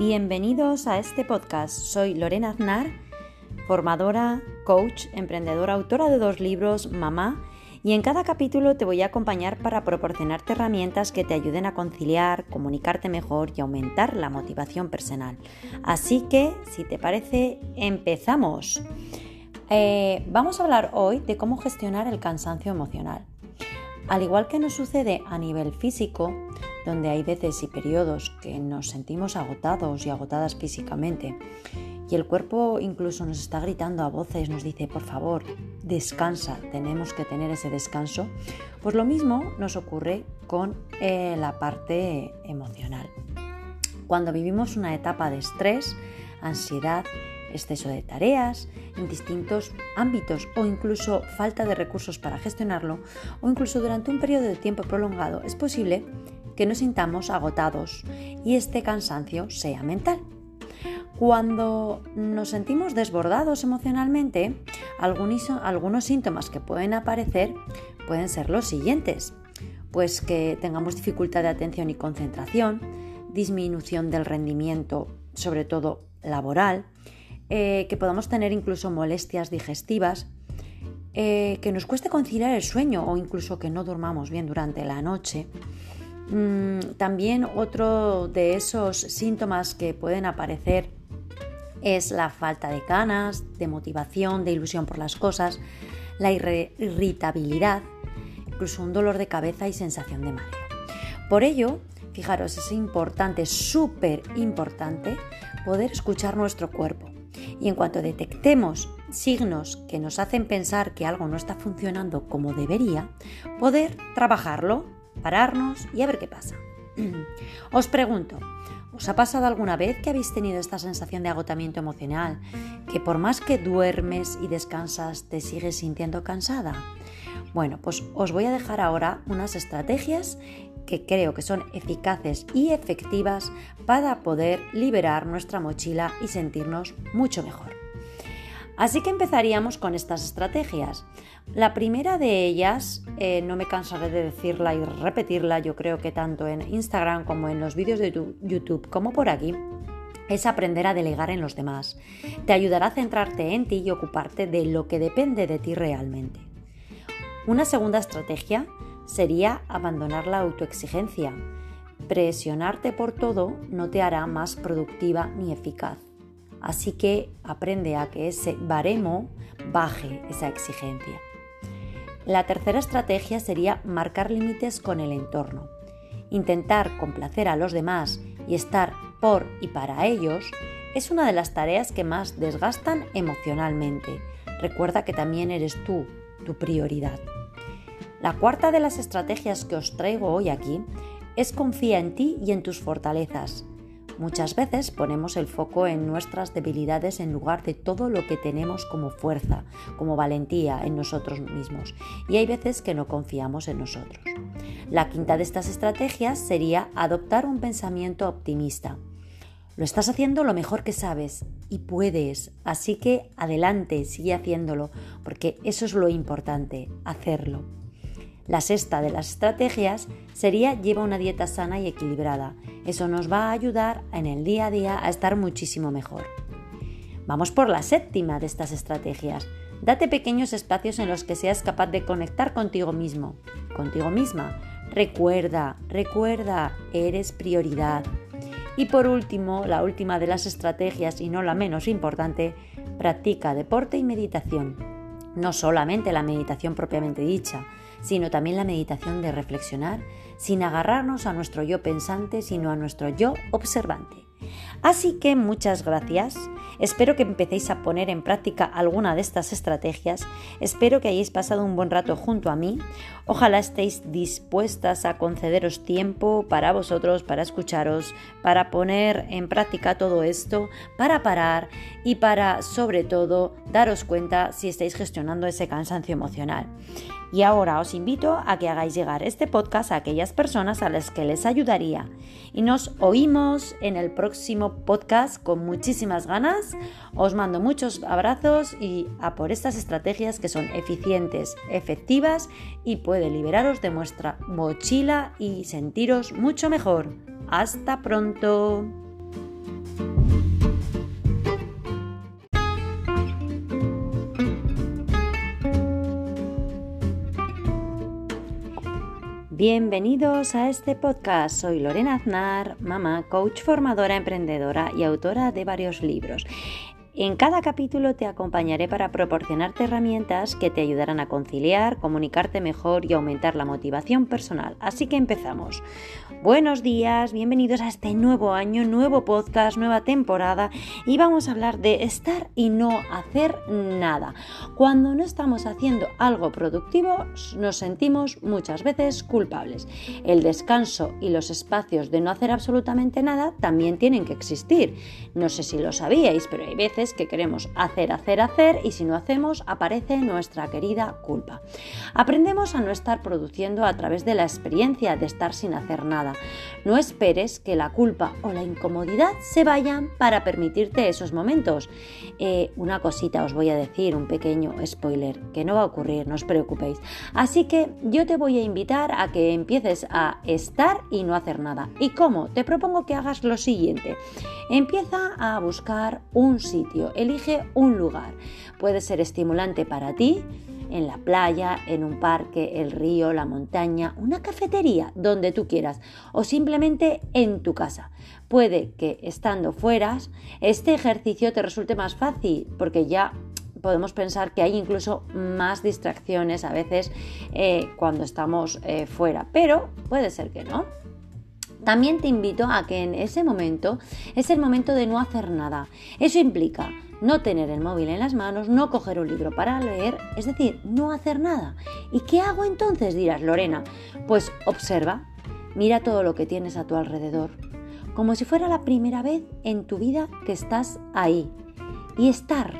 Bienvenidos a este podcast. Soy Lorena Aznar, formadora, coach, emprendedora, autora de dos libros, mamá, y en cada capítulo te voy a acompañar para proporcionarte herramientas que te ayuden a conciliar, comunicarte mejor y aumentar la motivación personal. Así que, si te parece, empezamos. Eh, vamos a hablar hoy de cómo gestionar el cansancio emocional. Al igual que nos sucede a nivel físico, donde hay veces y periodos que nos sentimos agotados y agotadas físicamente, y el cuerpo incluso nos está gritando a voces, nos dice, por favor, descansa, tenemos que tener ese descanso, pues lo mismo nos ocurre con eh, la parte emocional. Cuando vivimos una etapa de estrés, ansiedad, exceso de tareas en distintos ámbitos o incluso falta de recursos para gestionarlo o incluso durante un periodo de tiempo prolongado es posible que nos sintamos agotados y este cansancio sea mental. Cuando nos sentimos desbordados emocionalmente, algunos, síntomas que pueden aparecer pueden ser los siguientes. Pues que tengamos dificultad de atención y concentración, disminución del rendimiento, sobre todo laboral, eh, que podamos tener incluso molestias digestivas, eh, que nos cueste conciliar el sueño o incluso que no durmamos bien durante la noche. Mm, también otro de esos síntomas que pueden aparecer es la falta de ganas, de motivación, de ilusión por las cosas, la irritabilidad, incluso un dolor de cabeza y sensación de mareo. Por ello, fijaros, es importante, súper importante, poder escuchar nuestro cuerpo y en cuanto detectemos signos que nos hacen pensar que algo no está funcionando como debería, poder trabajarlo, pararnos y a ver qué pasa. Os pregunto, ¿os ha pasado alguna vez que habéis tenido esta sensación de agotamiento emocional? Que por más que duermes y descansas te sigues sintiendo cansada. Bueno, pues os voy a dejar ahora unas estrategias que creo que son eficaces y efectivas para poder liberar nuestra mochila y sentirnos mucho mejor. Así que empezaríamos con estas estrategias. La primera de ellas, eh, no me cansaré de decirla y repetirla, yo creo que tanto en Instagram como en los vídeos de YouTube como por aquí, es aprender a delegar en los demás. Te ayudará a centrarte en ti y ocuparte de lo que depende de ti realmente. Una segunda estrategia sería abandonar la autoexigencia. Presionarte por todo no te hará más productiva ni eficaz. Así que aprende a que ese baremo baje esa exigencia. La tercera estrategia sería marcar límites con el entorno. Intentar complacer a los demás y estar por y para ellos es una de las tareas que más desgastan emocionalmente. Recuerda que también eres tú tu prioridad. La cuarta de las estrategias que os traigo hoy aquí es confía en ti y en tus fortalezas. Muchas veces ponemos el foco en nuestras debilidades en lugar de todo lo que tenemos como fuerza, como valentía en nosotros mismos. Y hay veces que no confiamos en nosotros. La quinta de estas estrategias sería adoptar un pensamiento optimista. Lo estás haciendo lo mejor que sabes y puedes, así que adelante, sigue haciéndolo, porque eso es lo importante, hacerlo. La sexta de las estrategias sería lleva una dieta sana y equilibrada. Eso nos va a ayudar en el día a día a estar muchísimo mejor. Vamos por la séptima de estas estrategias. Date pequeños espacios en los que seas capaz de conectar contigo mismo, contigo misma. Recuerda, recuerda, eres prioridad. Y por último, la última de las estrategias y no la menos importante, practica deporte y meditación. No solamente la meditación propiamente dicha, sino también la meditación de reflexionar sin agarrarnos a nuestro yo pensante, sino a nuestro yo observante. Así que muchas gracias. Espero que empecéis a poner en práctica alguna de estas estrategias. Espero que hayáis pasado un buen rato junto a mí. Ojalá estéis dispuestas a concederos tiempo para vosotros, para escucharos, para poner en práctica todo esto, para parar y para, sobre todo, daros cuenta si estáis gestionando ese cansancio emocional. Y ahora os invito a que hagáis llegar este podcast a aquellas personas a las que les ayudaría. Y nos oímos en el próximo podcast con muchísimas ganas. Os mando muchos abrazos y a por estas estrategias que son eficientes, efectivas y puede liberaros de vuestra mochila y sentiros mucho mejor. Hasta pronto. Bienvenidos a este podcast. Soy Lorena Aznar, mamá, coach formadora, emprendedora y autora de varios libros. En cada capítulo te acompañaré para proporcionarte herramientas que te ayudarán a conciliar, comunicarte mejor y aumentar la motivación personal. Así que empezamos. Buenos días, bienvenidos a este nuevo año, nuevo podcast, nueva temporada y vamos a hablar de estar y no hacer nada. Cuando no estamos haciendo algo productivo nos sentimos muchas veces culpables. El descanso y los espacios de no hacer absolutamente nada también tienen que existir. No sé si lo sabíais, pero hay veces que queremos hacer, hacer, hacer y si no hacemos aparece nuestra querida culpa. Aprendemos a no estar produciendo a través de la experiencia de estar sin hacer nada no esperes que la culpa o la incomodidad se vayan para permitirte esos momentos. Eh, una cosita os voy a decir, un pequeño spoiler, que no va a ocurrir, no os preocupéis. Así que yo te voy a invitar a que empieces a estar y no hacer nada. ¿Y cómo? Te propongo que hagas lo siguiente. Empieza a buscar un sitio, elige un lugar. Puede ser estimulante para ti, en la playa, en un parque, el río, la montaña, una cafetería, donde tú quieras, o simplemente en tu casa. Puede que estando fuera, este ejercicio te resulte más fácil, porque ya podemos pensar que hay incluso más distracciones a veces eh, cuando estamos eh, fuera, pero puede ser que no. También te invito a que en ese momento es el momento de no hacer nada. Eso implica no tener el móvil en las manos, no coger un libro para leer, es decir, no hacer nada. ¿Y qué hago entonces? dirás, Lorena. Pues observa, mira todo lo que tienes a tu alrededor, como si fuera la primera vez en tu vida que estás ahí. Y estar,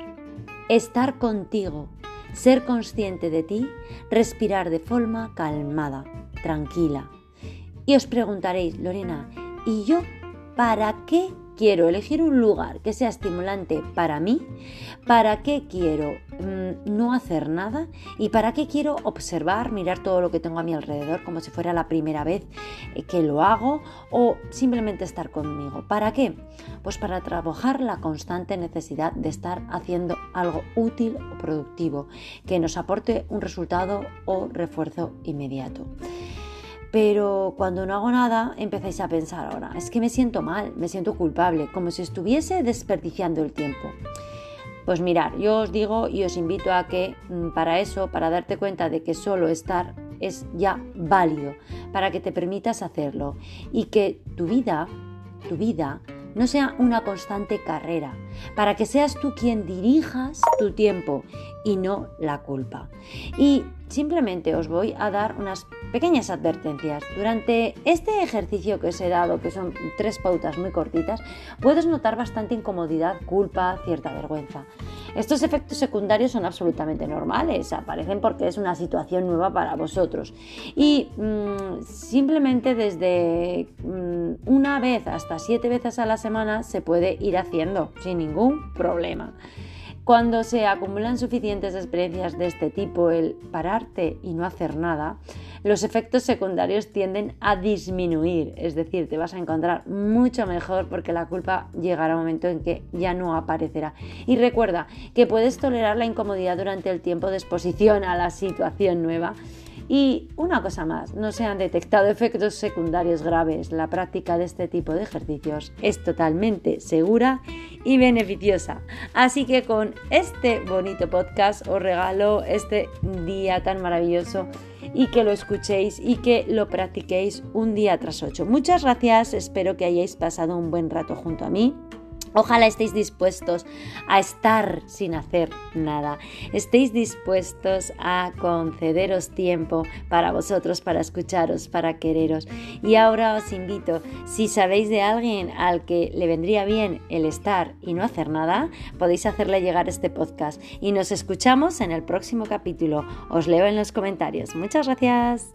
estar contigo, ser consciente de ti, respirar de forma calmada, tranquila. Y os preguntaréis, Lorena, ¿y yo para qué quiero elegir un lugar que sea estimulante para mí, para qué quiero mm, no hacer nada y para qué quiero observar, mirar todo lo que tengo a mi alrededor como si fuera la primera vez eh, que lo hago o simplemente estar conmigo. ¿Para qué? Pues para trabajar la constante necesidad de estar haciendo algo útil o productivo que nos aporte un resultado o refuerzo inmediato. Pero cuando no hago nada, empezáis a pensar ahora, es que me siento mal, me siento culpable, como si estuviese desperdiciando el tiempo. Pues mirar, yo os digo y os invito a que mm, para eso, para darte cuenta de que solo estar es ya válido, para que te permitas hacerlo y que tu vida, tu vida, no sea una constante carrera, para que seas tú quien dirijas tu tiempo y no la culpa. Y simplemente os voy a dar unas pequeñas advertencias. Durante este ejercicio que os he dado, que son tres pautas muy cortitas, puedes notar bastante incomodidad, culpa, cierta vergüenza. Estos efectos secundarios son absolutamente normales, aparecen porque es una situación nueva para vosotros. Y mm, simplemente desde mm, una vez hasta siete veces a la semana se puede ir haciendo sin ningún problema. Cuando se acumulan suficientes experiencias de este tipo, el pararte y no hacer nada, los efectos secundarios tienden a disminuir, es decir, te vas a encontrar mucho mejor porque la culpa llegará un momento en que ya no aparecerá. Y recuerda que puedes tolerar la incomodidad durante el tiempo de exposición a la situación nueva y una cosa más, no se han detectado efectos secundarios graves. La práctica de este tipo de ejercicios es totalmente segura y beneficiosa. Así que con este bonito podcast os regalo este día tan maravilloso y que lo escuchéis y que lo practiquéis un día tras ocho. Muchas gracias, espero que hayáis pasado un buen rato junto a mí. Ojalá estéis dispuestos a estar sin hacer nada. Estéis dispuestos a concederos tiempo para vosotros, para escucharos, para quereros. Y ahora os invito, si sabéis de alguien al que le vendría bien el estar y no hacer nada, podéis hacerle llegar este podcast. Y nos escuchamos en el próximo capítulo. Os leo en los comentarios. Muchas gracias.